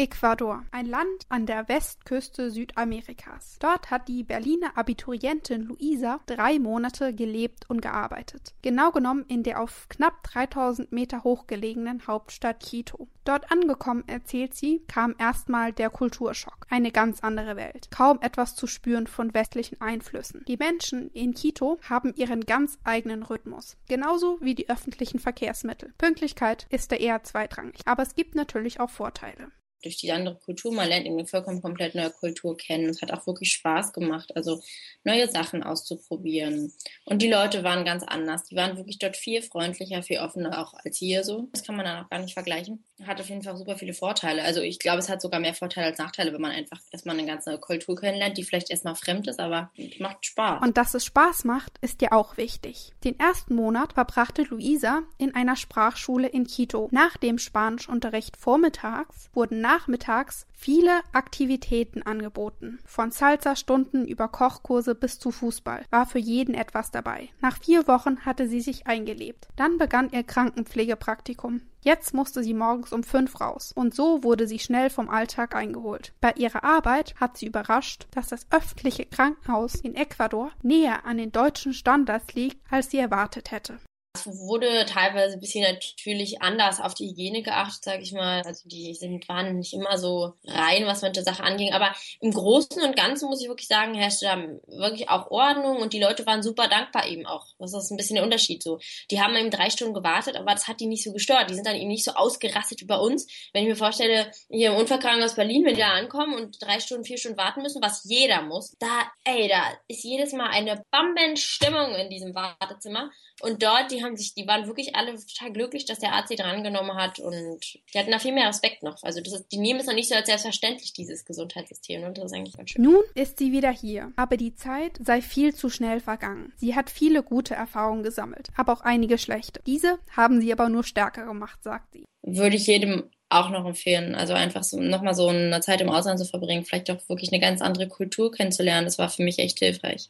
Ecuador, ein Land an der Westküste Südamerikas. Dort hat die Berliner Abiturientin Luisa drei Monate gelebt und gearbeitet. Genau genommen in der auf knapp 3000 Meter hoch gelegenen Hauptstadt Quito. Dort angekommen, erzählt sie, kam erstmal der Kulturschock. Eine ganz andere Welt. Kaum etwas zu spüren von westlichen Einflüssen. Die Menschen in Quito haben ihren ganz eigenen Rhythmus. Genauso wie die öffentlichen Verkehrsmittel. Pünktlichkeit ist da eher zweitrangig. Aber es gibt natürlich auch Vorteile durch die andere Kultur. Man lernt eine vollkommen komplett neue Kultur kennen. Es hat auch wirklich Spaß gemacht, also neue Sachen auszuprobieren. Und die Leute waren ganz anders. Die waren wirklich dort viel freundlicher, viel offener auch als hier so. Das kann man dann auch gar nicht vergleichen. Hat auf jeden Fall super viele Vorteile. Also ich glaube, es hat sogar mehr Vorteile als Nachteile, wenn man einfach erstmal eine ganze Kultur kennenlernt, die vielleicht erstmal fremd ist, aber macht Spaß. Und dass es Spaß macht, ist ja auch wichtig. Den ersten Monat verbrachte Luisa in einer Sprachschule in Quito. Nach dem Spanischunterricht vormittags wurden nachmittags viele Aktivitäten angeboten. Von Salsa-Stunden über Kochkurse bis zu Fußball war für jeden etwas dabei. Nach vier Wochen hatte sie sich eingelebt. Dann begann ihr Krankenpflegepraktikum. Jetzt musste sie morgens um fünf raus. Und so wurde sie schnell vom Alltag eingeholt. Bei ihrer Arbeit hat sie überrascht, dass das öffentliche Krankenhaus in Ecuador näher an den deutschen Standards liegt, als sie erwartet hätte. Es wurde teilweise ein bisschen natürlich anders auf die Hygiene geachtet, sage ich mal. Also die sind, waren nicht immer so rein, was manche Sache anging. Aber im Großen und Ganzen muss ich wirklich sagen, herrschte da wirklich auch Ordnung und die Leute waren super dankbar eben auch. Das ist ein bisschen der Unterschied so. Die haben eben drei Stunden gewartet, aber das hat die nicht so gestört. Die sind dann eben nicht so ausgerastet bei uns. Wenn ich mir vorstelle, hier im Unfallkrankenhaus Berlin, wenn die da ankommen und drei Stunden, vier Stunden warten müssen, was jeder muss, da, ey, da ist jedes Mal eine Bambenstimmung in diesem Wartezimmer. Und dort, die haben sich, die waren wirklich alle total glücklich, dass der Arzt sie drangenommen hat und die hatten da viel mehr Respekt noch. Also das ist, die nehmen es noch nicht so als selbstverständlich, dieses Gesundheitssystem. Und das ist eigentlich ganz schön. Nun ist sie wieder hier, aber die Zeit sei viel zu schnell vergangen. Sie hat viele gute Erfahrungen gesammelt, aber auch einige schlechte. Diese haben sie aber nur stärker gemacht, sagt sie. Würde ich jedem auch noch empfehlen. Also einfach so nochmal so eine Zeit im Ausland zu verbringen, vielleicht auch wirklich eine ganz andere Kultur kennenzulernen. Das war für mich echt hilfreich.